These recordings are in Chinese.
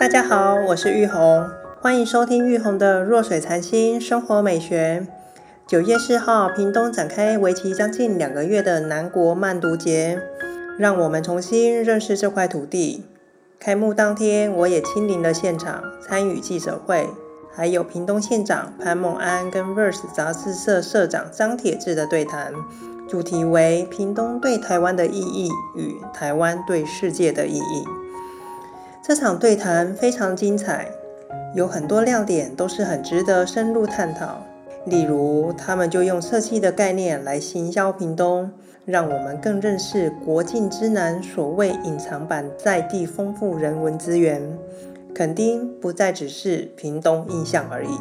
大家好，我是玉红，欢迎收听玉红的弱水禅心生活美学。九月四号，屏东展开为期将近两个月的南国慢读节，让我们重新认识这块土地。开幕当天，我也亲临了现场，参与记者会，还有屏东县长潘孟安跟 Verse 杂志社社长张铁志的对谈，主题为“屏东对台湾的意义与台湾对世界的意义”。这场对谈非常精彩，有很多亮点都是很值得深入探讨。例如，他们就用设计的概念来行销屏东，让我们更认识国境之南所谓隐藏版在地丰富人文资源。垦丁不再只是屏东印象而已，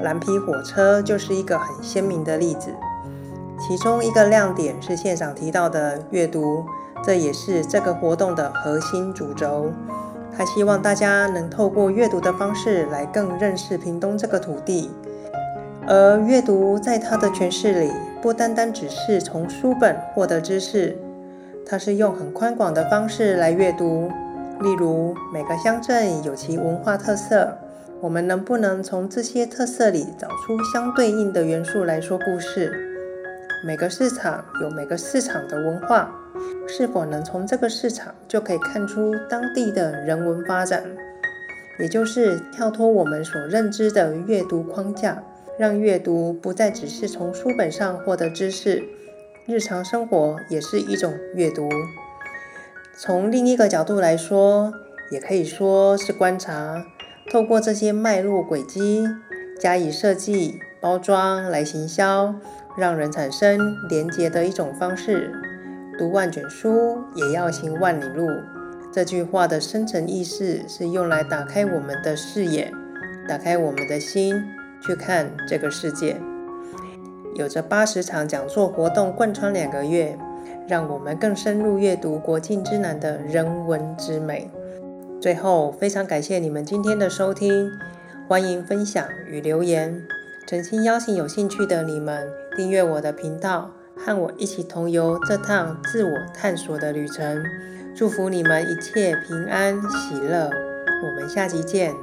蓝皮火车就是一个很鲜明的例子。其中一个亮点是现场提到的阅读，这也是这个活动的核心主轴。他希望大家能透过阅读的方式来更认识屏东这个土地。而阅读在他的诠释里，不单单只是从书本获得知识，他是用很宽广的方式来阅读。例如，每个乡镇有其文化特色，我们能不能从这些特色里找出相对应的元素来说故事？每个市场有每个市场的文化，是否能从这个市场就可以看出当地的人文发展？也就是跳脱我们所认知的阅读框架。让阅读不再只是从书本上获得知识，日常生活也是一种阅读。从另一个角度来说，也可以说是观察，透过这些脉络轨迹加以设计包装来行销，让人产生连结的一种方式。读万卷书，也要行万里路。这句话的深层意思是用来打开我们的视野，打开我们的心。去看这个世界，有着八十场讲座活动贯穿两个月，让我们更深入阅读国境之南的人文之美。最后，非常感谢你们今天的收听，欢迎分享与留言，诚心邀请有兴趣的你们订阅我的频道，和我一起同游这趟自我探索的旅程。祝福你们一切平安喜乐，我们下期见。